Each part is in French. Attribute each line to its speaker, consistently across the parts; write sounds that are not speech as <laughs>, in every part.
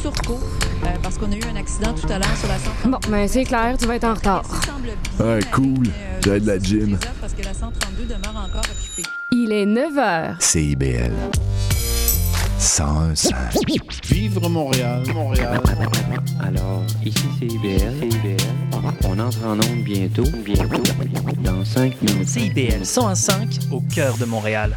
Speaker 1: Surco euh, parce qu'on a eu un accident tout à l'heure sur la 132.
Speaker 2: Bon, ben c'est clair, tu vas être en retard.
Speaker 3: Ouais, cool. J'ai de la gym.
Speaker 1: Parce que la 132 demeure encore occupée.
Speaker 2: Il est 9 h.
Speaker 3: CIBL. 101.5.
Speaker 4: Vivre Montréal, Montréal.
Speaker 5: Alors, ici c'est IBL. CIBL. On entre en onde bientôt. Bientôt. Dans 5 minutes.
Speaker 6: CIBL 101.5 au cœur de Montréal.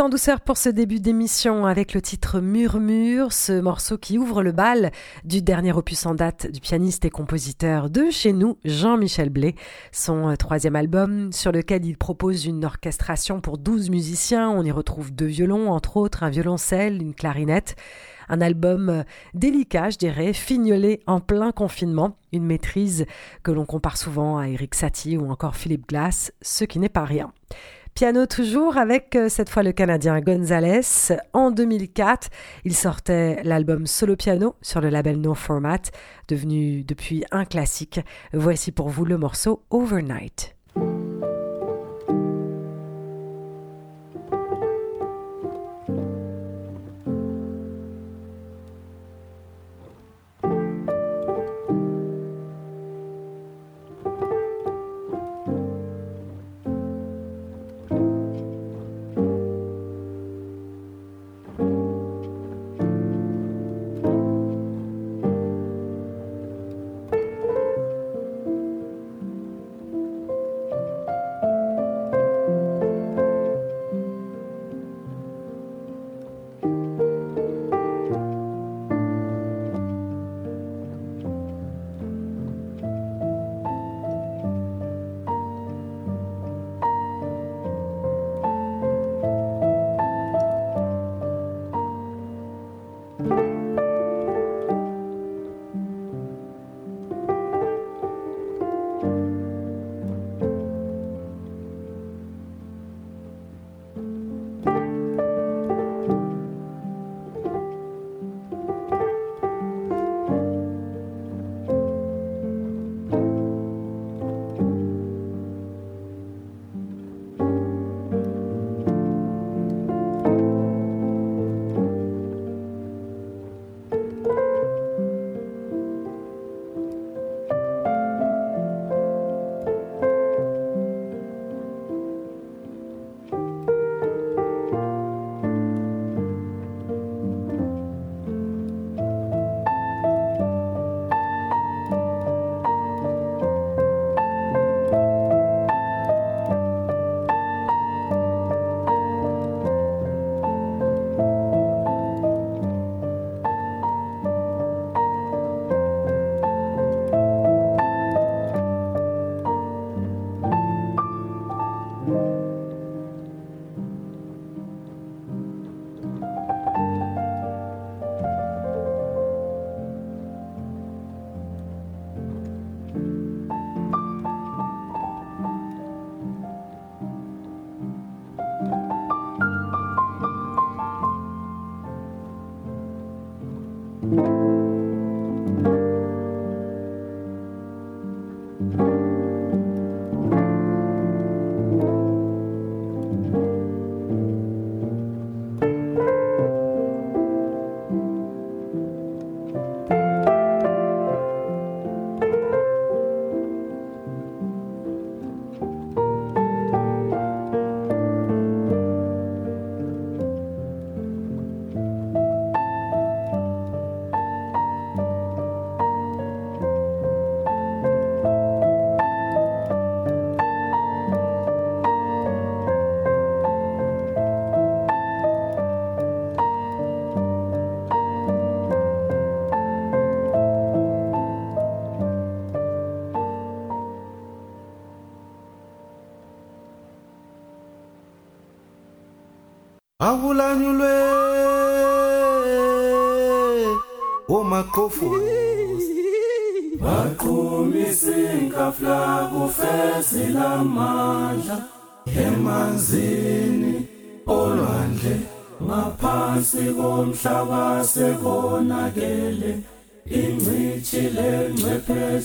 Speaker 7: En douceur pour ce début d'émission avec le titre Murmure, ce morceau qui ouvre le bal du dernier opus en date du pianiste et compositeur de chez nous, Jean-Michel Blé, son euh, troisième album sur lequel il propose une orchestration pour 12 musiciens. On y retrouve deux violons, entre autres un violoncelle, une clarinette. Un album euh, délicat, je dirais, fignolé en plein confinement, une maîtrise que l'on compare souvent à Eric Satie ou encore Philippe Glass, ce qui n'est pas rien. Piano toujours avec euh, cette fois le Canadien Gonzalez. En 2004, il sortait l'album Solo Piano sur le label No Format, devenu depuis un classique. Voici pour vous le morceau Overnight.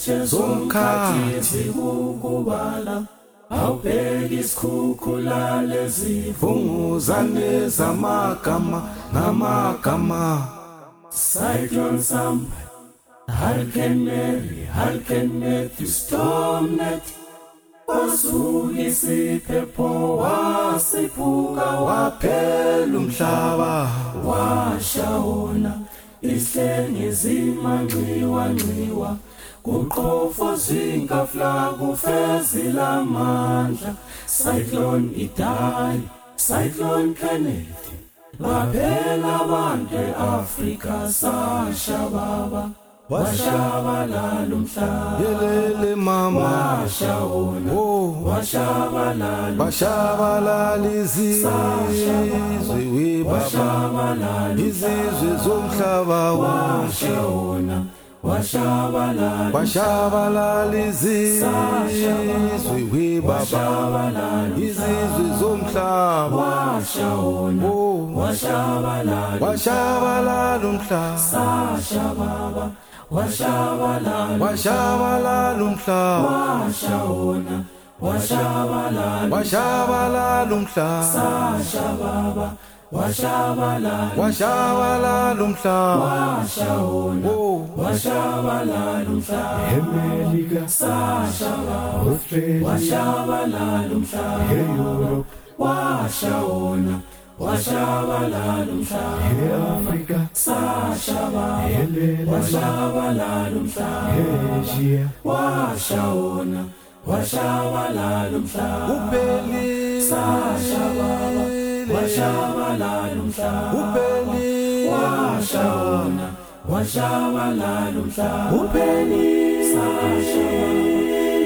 Speaker 8: sezomkhathi. Sikukubala awubheki isikhukhula lezivunguzane zamagama ngamagama cyclone sam hurricane mary hurricane matthew storm net. Wasuka isiphepho wasiphuka waphela umhlaba. Washawona isihle ngezimanxiwanxiwa zimanxiwa nxiwa kuqhofo zinkafla kufezela amandla cyclone idayi Cyclone Kenneth ngaphela abantu eAfrika sashababa. Washabalala umhlaba
Speaker 9: yelele mama.
Speaker 8: Washawona
Speaker 9: oh
Speaker 8: washabalala
Speaker 9: bashabalala izizwe we baba.
Speaker 8: Washabalala
Speaker 9: izizwe zomhlaba.
Speaker 8: Washawona
Speaker 9: washabalalizizwe we baba. Izizwe zomhlaba. Oh.
Speaker 8: Washabalala
Speaker 9: umhlaba
Speaker 8: washabalala
Speaker 9: umhlaba
Speaker 8: washabalala
Speaker 9: umhlaba
Speaker 8: washabalala umhlabaemelika
Speaker 9: oh.
Speaker 10: australia. Eeurope
Speaker 8: washawona washabalala umhlaba eafrika sashabaewashabalala
Speaker 10: umhlabaeasia
Speaker 8: washawona washabalala umhlaba
Speaker 9: ubeli
Speaker 8: sashababa Washamilile upeni.
Speaker 9: upheli
Speaker 8: washawona upeni. upheli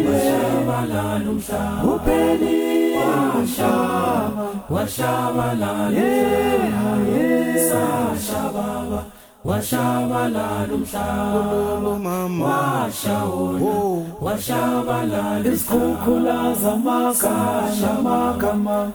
Speaker 8: washawalalumhla upheli washawa washawalalumhla sashababa
Speaker 9: وشعبنا
Speaker 8: مشاء
Speaker 9: وعشونا
Speaker 8: وشعبنا
Speaker 10: رزقك لا زماك
Speaker 8: شماك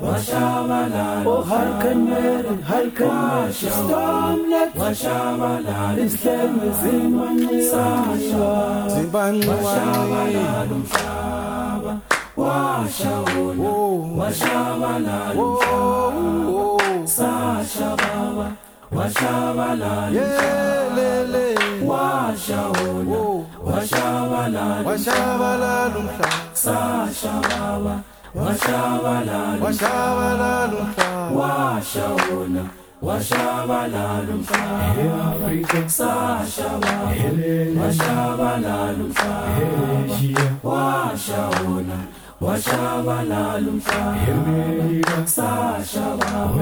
Speaker 10: وشعبنا وهر كنر
Speaker 8: هر
Speaker 10: كنر استعملك
Speaker 9: وشعبنا
Speaker 8: رزقك زمن
Speaker 9: ساشا
Speaker 8: زمن
Speaker 9: وشعبنا
Speaker 8: مشاء وعشونا
Speaker 9: وشعبنا
Speaker 8: ساشا
Speaker 9: بابا
Speaker 8: washabalalisa
Speaker 9: washawula washabalalumhla
Speaker 8: sashababa washabalalumhla washawula
Speaker 10: washabalalumhla
Speaker 8: sashababa
Speaker 10: washabalalumhla
Speaker 8: washawula washabalala umhlaba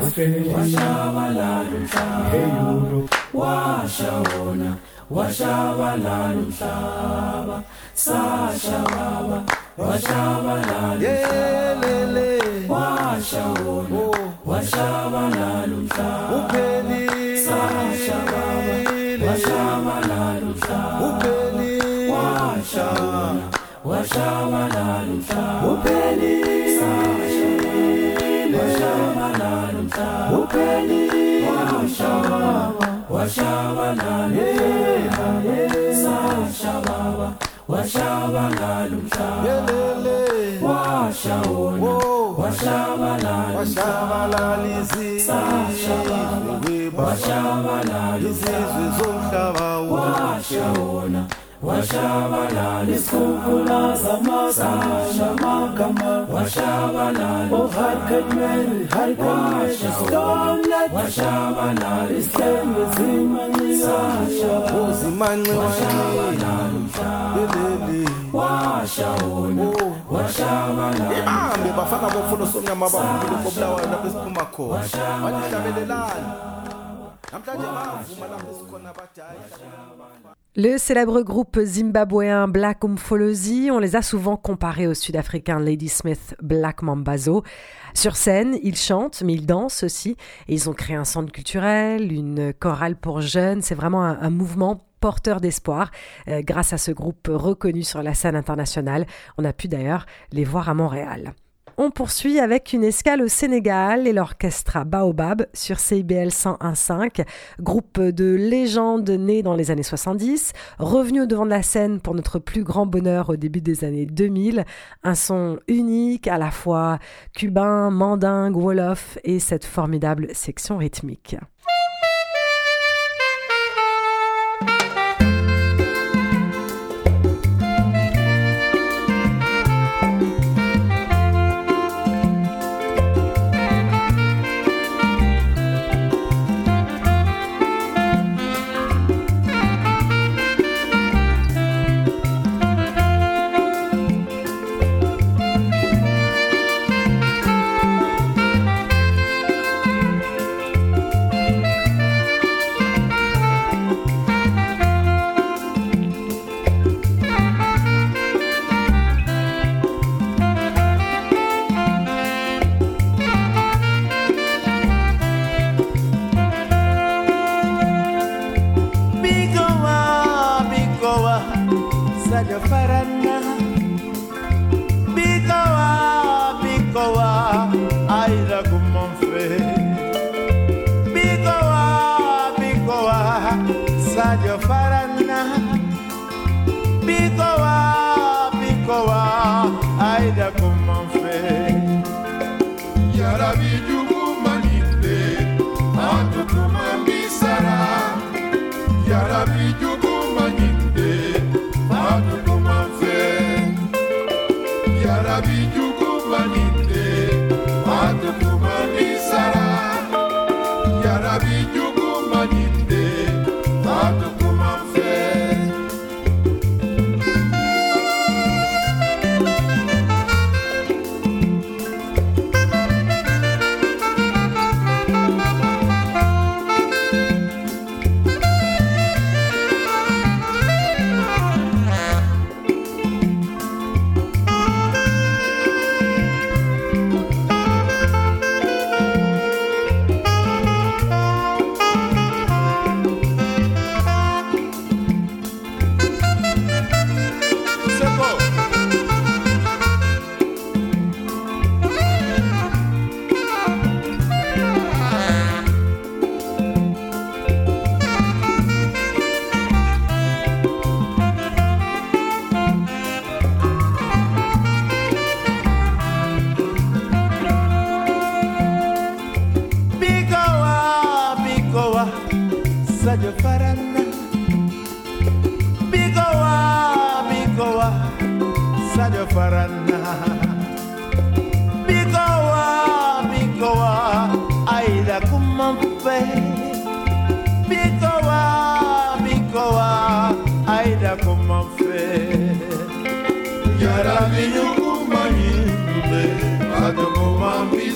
Speaker 10: Australia,
Speaker 8: washabalala umhlaba
Speaker 10: Europe,
Speaker 8: washawona washabalala umhlaba sashababa washabalala
Speaker 9: yelele
Speaker 8: washawona
Speaker 9: oh.
Speaker 8: Washabalala umhlaba
Speaker 9: upeli
Speaker 8: sashababa washabalala umhlaba
Speaker 9: upeli
Speaker 8: washawala lumhlaba uphelile washawala lumhlaba uphelile washawala washabalala sashababa washabalala umhlaba washawona washabalala
Speaker 9: sashababa
Speaker 8: washabalala
Speaker 9: isizwe somhlaba
Speaker 8: washawona washabalala
Speaker 10: isikhumbulo zamasasha magama.
Speaker 8: Washabalala
Speaker 10: ohakedmeri
Speaker 8: haikashastomletwashabalala
Speaker 10: isithembe zimanciyasha
Speaker 9: uzimanciwaeleli oh,
Speaker 8: washawona washabalaihambe
Speaker 9: oh. bafana bomfuno somnyama abahulile kobulawayo lapho esiphuma khona balihlabelelani
Speaker 7: Le célèbre groupe zimbabwéen Black Umfolozi, on les a souvent comparés au sud-africain Ladysmith Black Mambazo. Sur scène, ils chantent, mais ils dansent aussi. Et ils ont créé un centre culturel, une chorale pour jeunes. C'est vraiment un, mouvement porteur d'espoir. Euh, grâce à ce groupe reconnu sur la scène internationale, on a pu d'ailleurs les voir à Montréal. On poursuit avec une escale au Sénégal et l'orchestre Baobab sur CIBL 101.5, groupe de légendes né dans les années 70, revenu au devant de la scène pour notre plus grand bonheur au début des années 2000, un son unique à la fois cubain, mandingue, wolof et cette formidable section rythmique.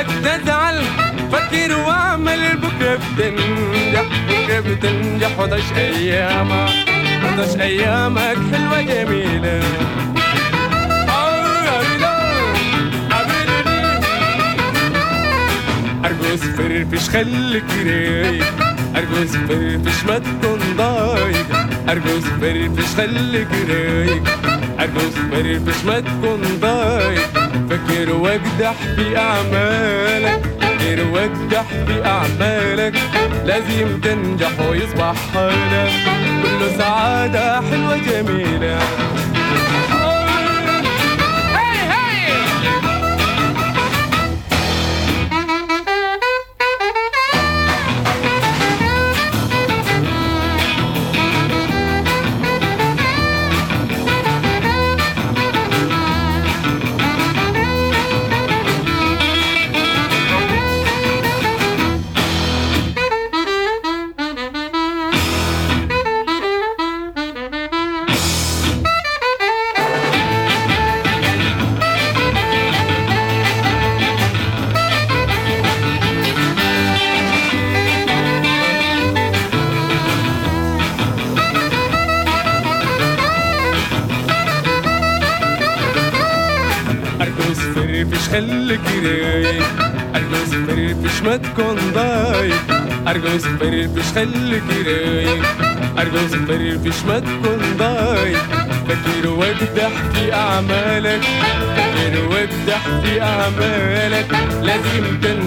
Speaker 11: أوعك تزعل فكر واعمل بكرة بتنجح بكرة بتنجح وضعش أيامك وضعش أيامك حلوة جميلة. أرجوز فرفش خليك رايق أرجوز فرفش ما تكون ضايق أرجوز فرفش خليك رايق أرجوز فرفش ما تكون ضايق. فكر واجدح في أعمالك فكر واجدح في أعمالك. لازم تنجح ويصبح حالك. كله سعادة حلوة جميلة. خليك رايق. ارجع صغير فيش ما تكون ضاي فكر وابدح في أعمالك فكر وابدح في أعمالك. لازم تنسى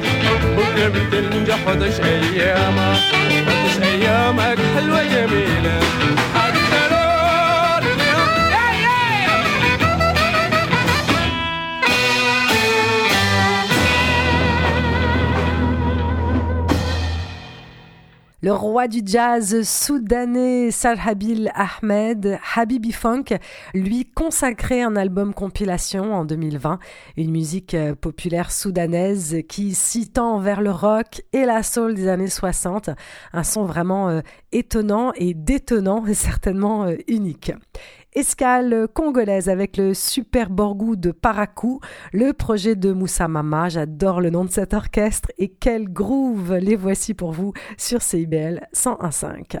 Speaker 11: تنجح بكرة بتنجح وتش أيامك وتش أيامك حلوة جميلة.
Speaker 7: Le roi du jazz soudanais Salhabil Ahmed, Habibi Funk, lui consacrait un album compilation en 2020, une musique euh, populaire soudanaise qui s'y tend vers le rock et la soul des années 60, un son vraiment euh, étonnant et détonnant et <laughs> certainement euh, unique. Escale congolaise avec le super borgou de Parakou, le projet de Moussa Mama. J'adore le nom de cet orchestre et quel groove les voici pour vous sur CIBL 101.5.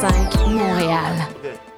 Speaker 2: CIBL 101.5 Montréal.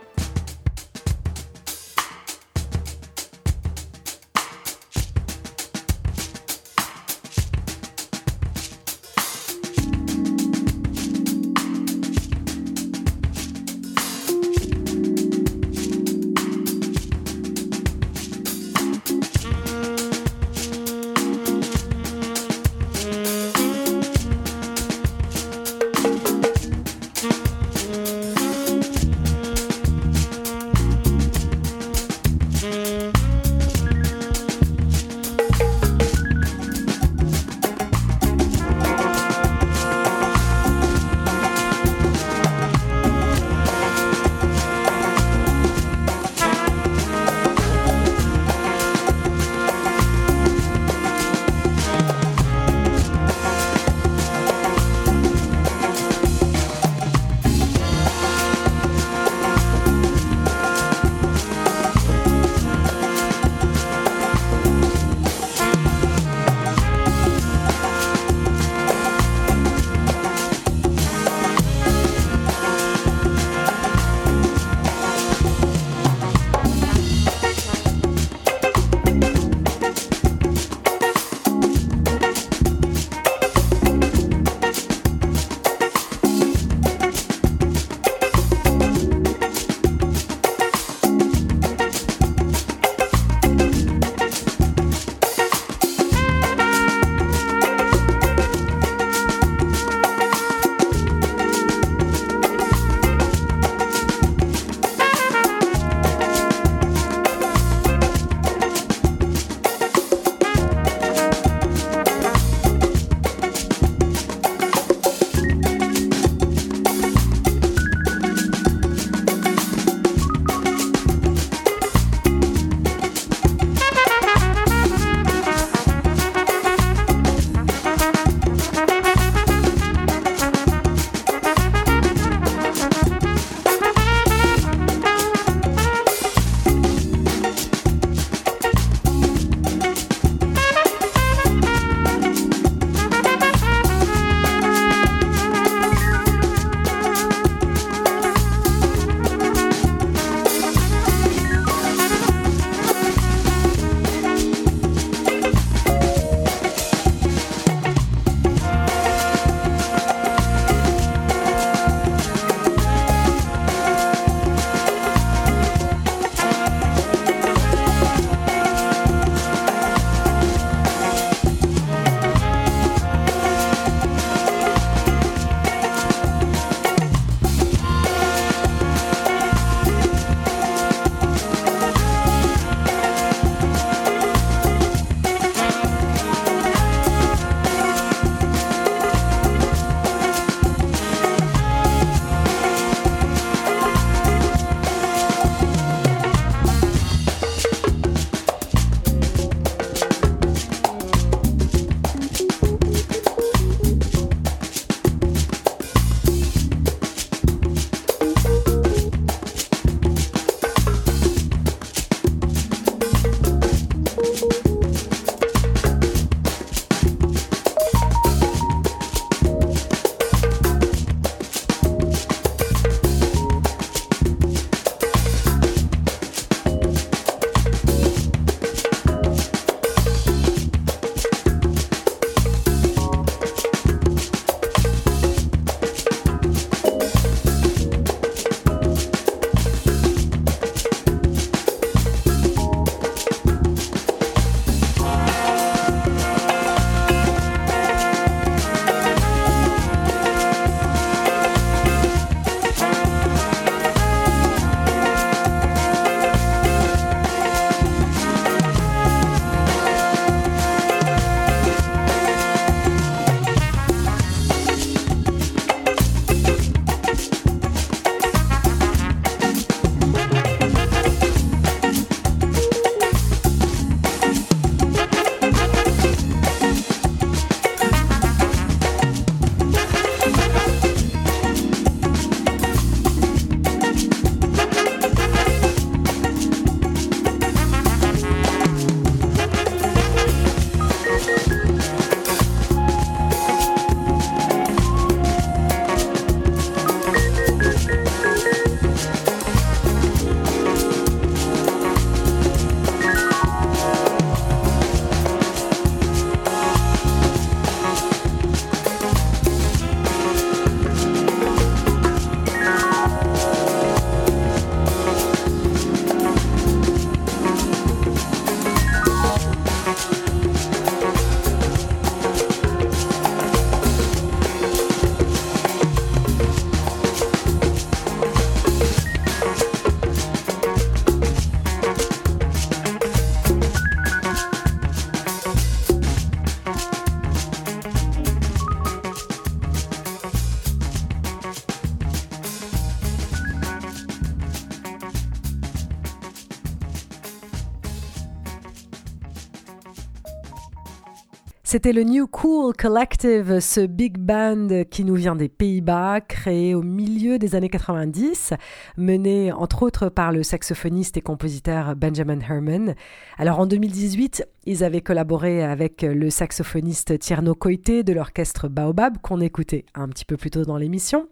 Speaker 7: C'était le New Cool Collective, ce big band qui nous vient des Pays-Bas, créé au milieu des années 90, mené entre autres par le saxophoniste et compositeur Benjamin Herman. Alors en 2018, ils avaient collaboré avec le saxophoniste Tierno Coité de l'orchestre Baobab qu'on écoutait un petit peu plus tôt dans l'émission.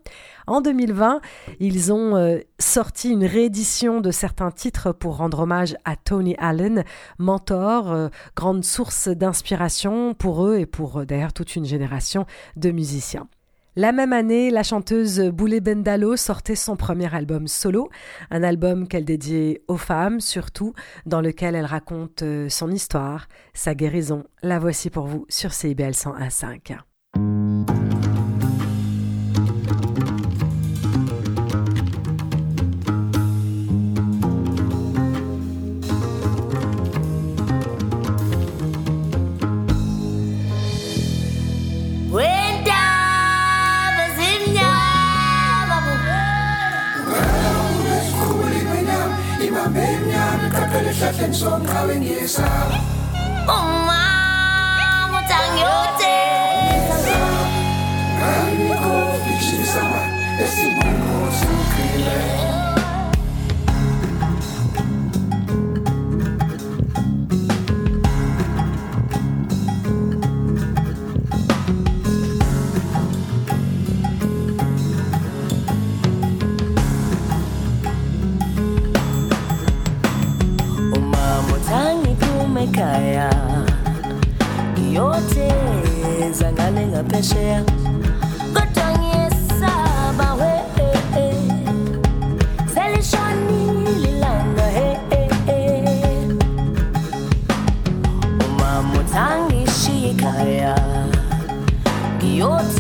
Speaker 7: En 2020, ils ont euh, sorti une réédition de certains titres pour rendre hommage à Tony Allen, mentor, euh, grande source d'inspiration pour eux et pour euh, d'ailleurs toute une génération de musiciens. La même année, la chanteuse Boulé Bendalo sortait son premier album solo, un album qu'elle dédiait aux femmes surtout, dans lequel elle raconte son histoire, sa guérison. La voici pour vous sur CIBL 101.5.
Speaker 10: attention, hawing yes, ah. 엄마, 못장요제
Speaker 12: ekhaya. Yote zangale ngaphesheya. Kodwa ngiyesaba we selishonile ilanga he umama uthangishiya ekhaya ngiyote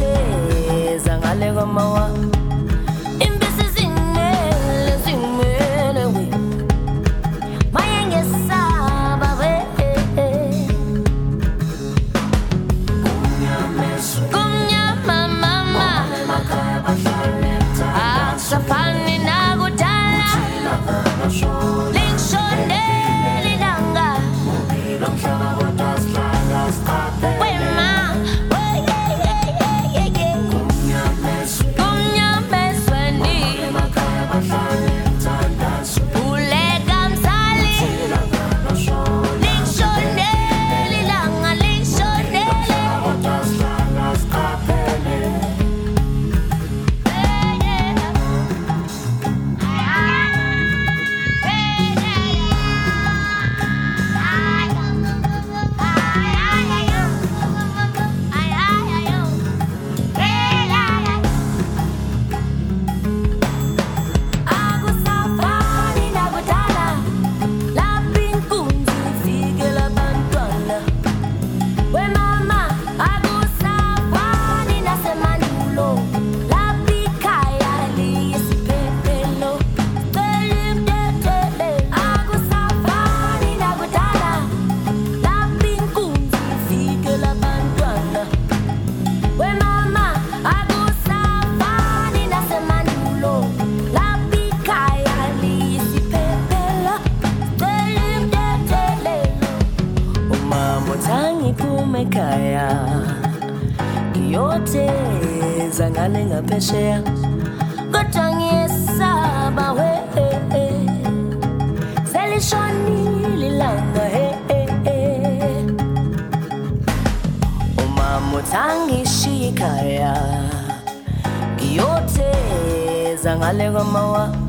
Speaker 12: zangale ngaphesheya kodwa ngiyesaba we selishonile ilanga he umama uthangishiya ekhaya ngiyote zangale kwamawa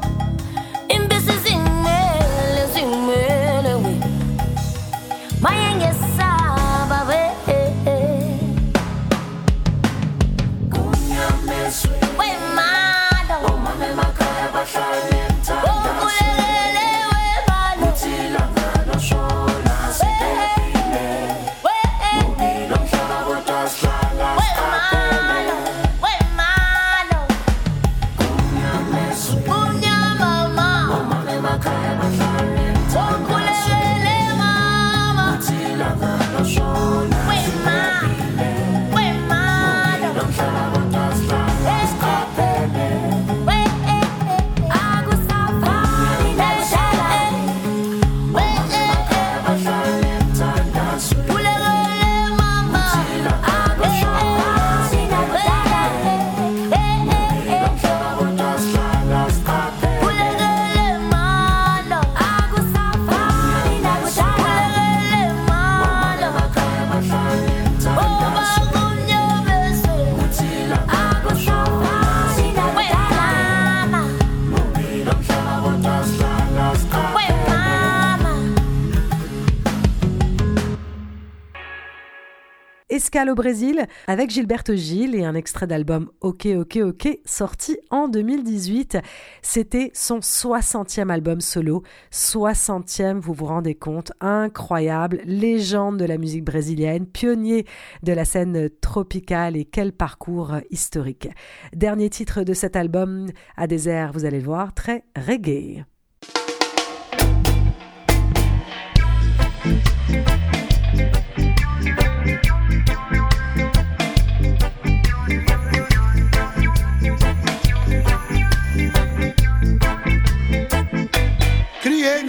Speaker 7: au Brésil avec Gilberto Gil et un extrait d'album Ok Ok Ok sorti en 2018. C'était son 60e album solo. 60e, vous vous rendez compte, incroyable, légende de la musique brésilienne, pionnier de la scène tropicale et quel parcours historique. Dernier titre de cet album, à des airs, vous allez le voir, très reggae.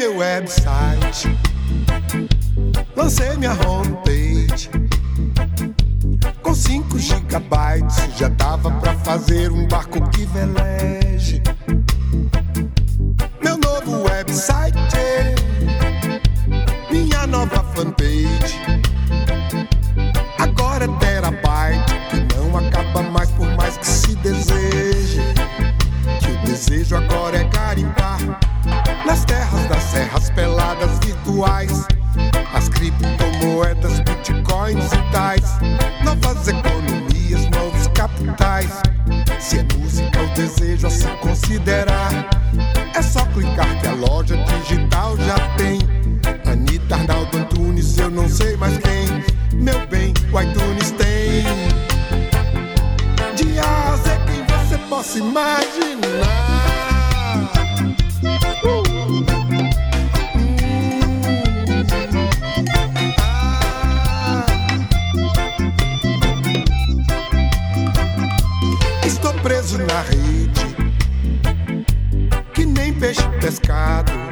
Speaker 13: Meu website, lancei minha homepage. Com 5 gigabytes já dava pra fazer um barco que veleje. Meu novo website, minha nova fanpage. Agora é terabyte que não acaba mais por mais que se deseje. Que o desejo agora é garimpar nas terras serras peladas virtuais. As criptomoedas, bitcoins e tais. Novas economias, novos capitais. Se é música o desejo a se considerar, é só clicar que a loja digital já tem. Anitta, Arnaldo Antunes, eu não sei mais quem. Meu bem, o iTunes tem. De A quem você possa imaginar. Preso na rede, que nem peixe pescado.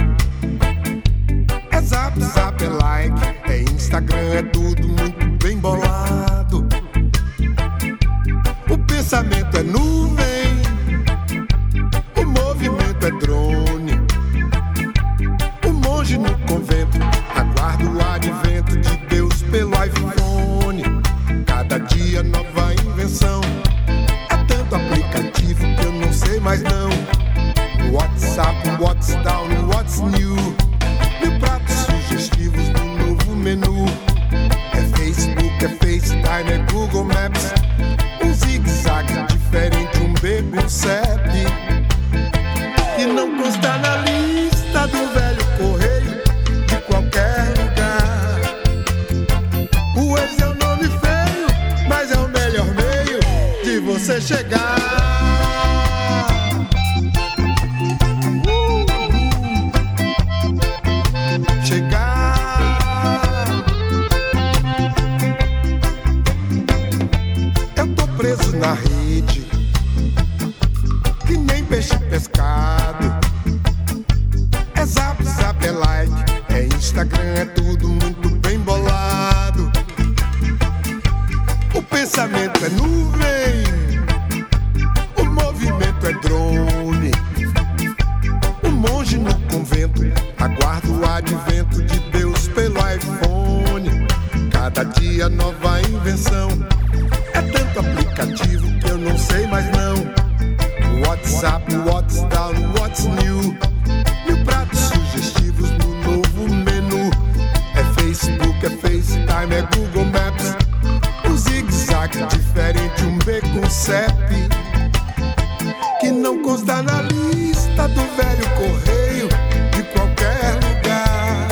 Speaker 13: Que não consta na lista do velho correio de qualquer lugar.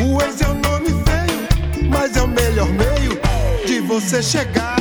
Speaker 13: O ex é um nome feio, mas é o melhor meio de você. Chegar.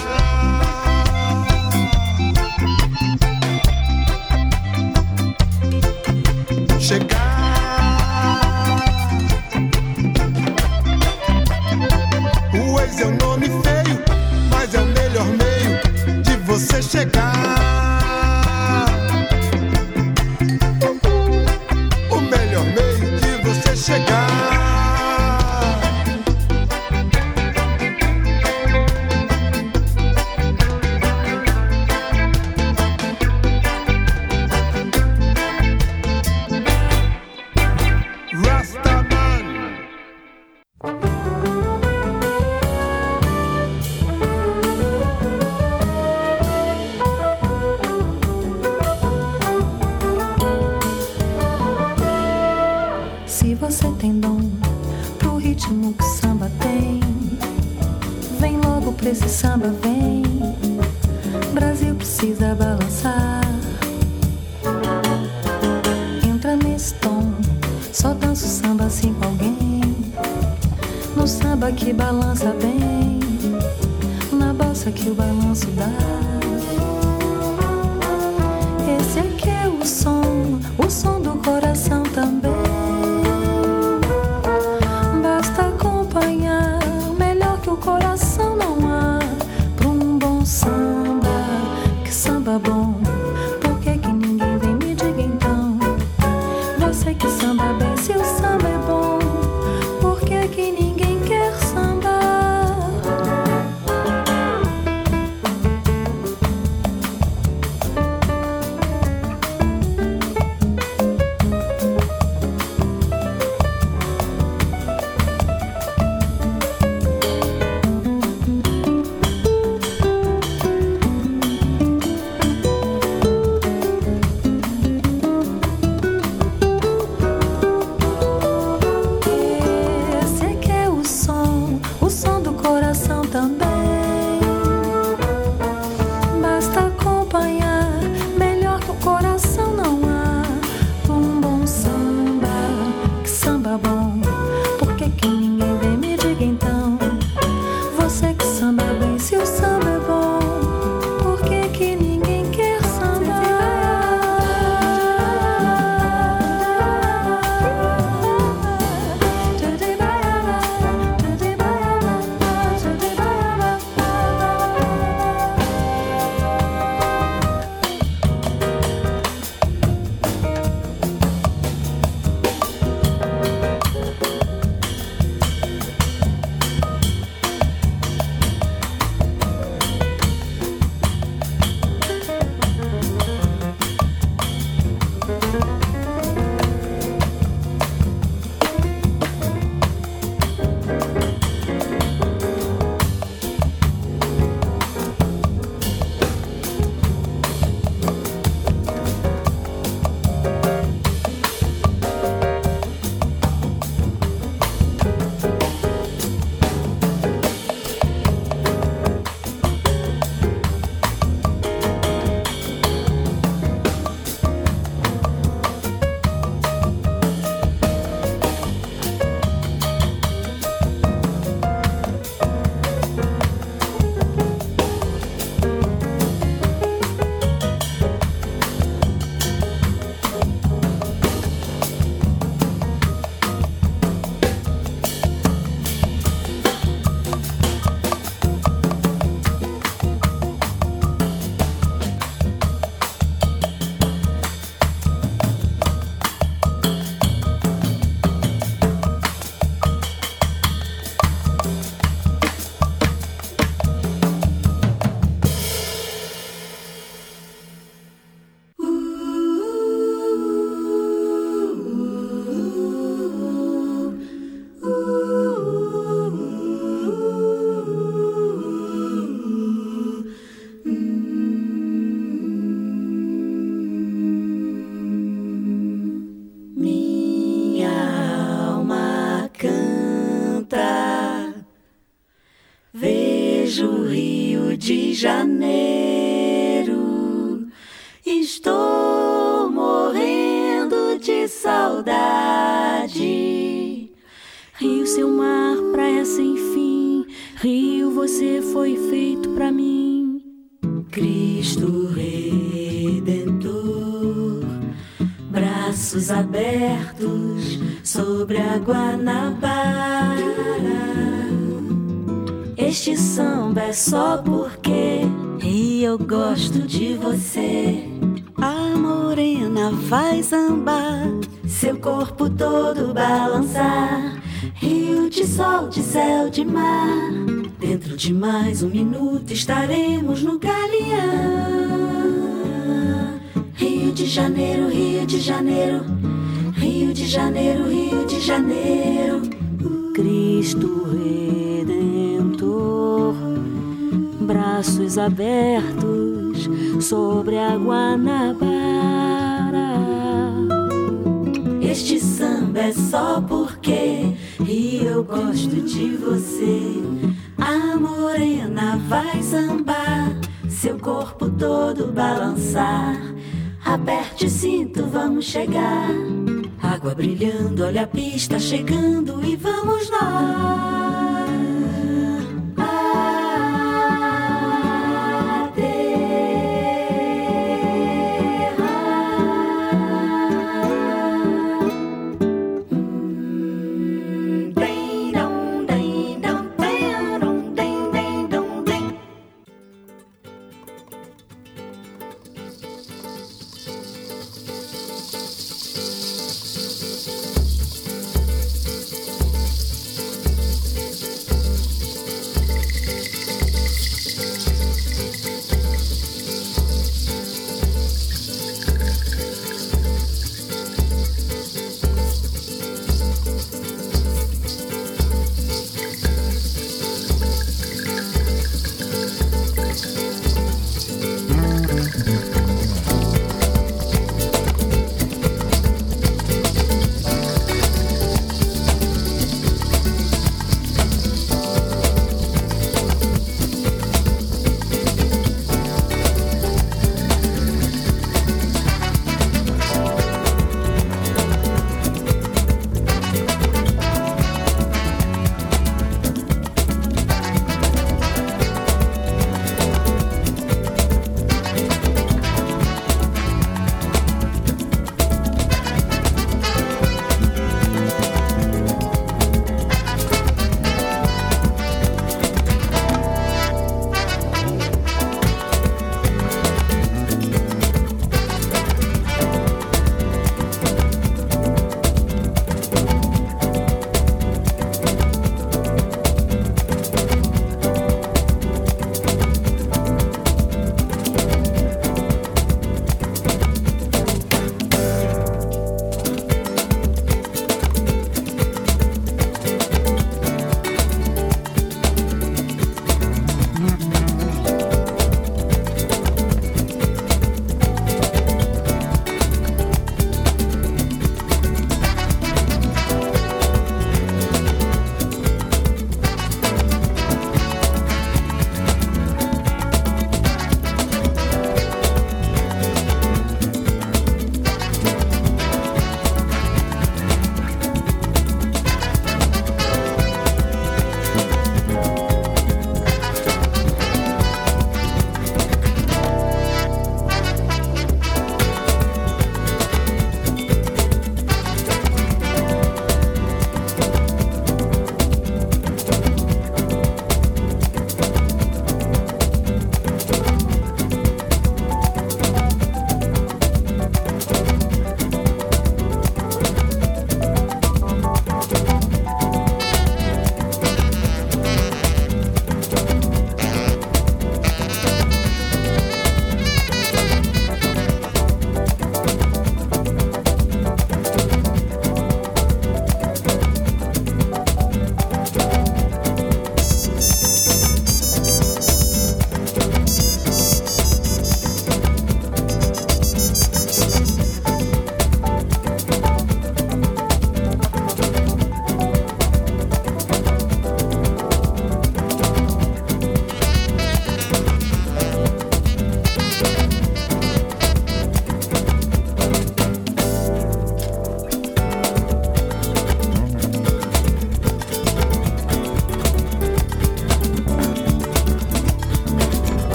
Speaker 14: samba bem, se o samba é bom.
Speaker 15: corpo todo balançar. Rio de sol, de céu, de mar. Dentro de mais um minuto estaremos no Galeão. Rio de Janeiro, Rio de Janeiro. Rio de Janeiro, Rio de Janeiro. Cristo Redentor, braços abertos sobre a Guanabara este samba é só porque e eu gosto de você. A morena vai sambar, seu corpo todo balançar. Aperte o cinto, vamos chegar. Água brilhando, olha a pista chegando e vamos nós.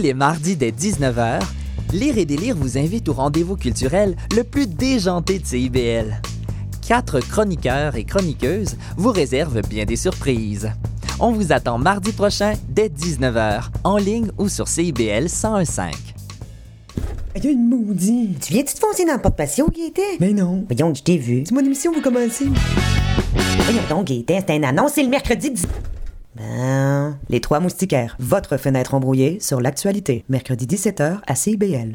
Speaker 16: Les mardis dès 19h, Lire et délire vous invite au rendez-vous culturel le plus déjanté de CIBL. Quatre chroniqueurs et chroniqueuses vous réservent bien des surprises. On vous attend mardi prochain dès 19h, en ligne ou sur CIBL 1015.
Speaker 17: Il y a une maudite. Tu viens-tu te foncer dans le porte-patio, Gaëtan? Mais non. Voyons, je t'ai vu. C'est mon émission, vous commencez. Voyons donc, Gaëtan, c'est une annonce, c'est le mercredi 10... Ben, les trois moustiquaires, votre fenêtre embrouillée sur l'actualité, mercredi 17h à CIBL.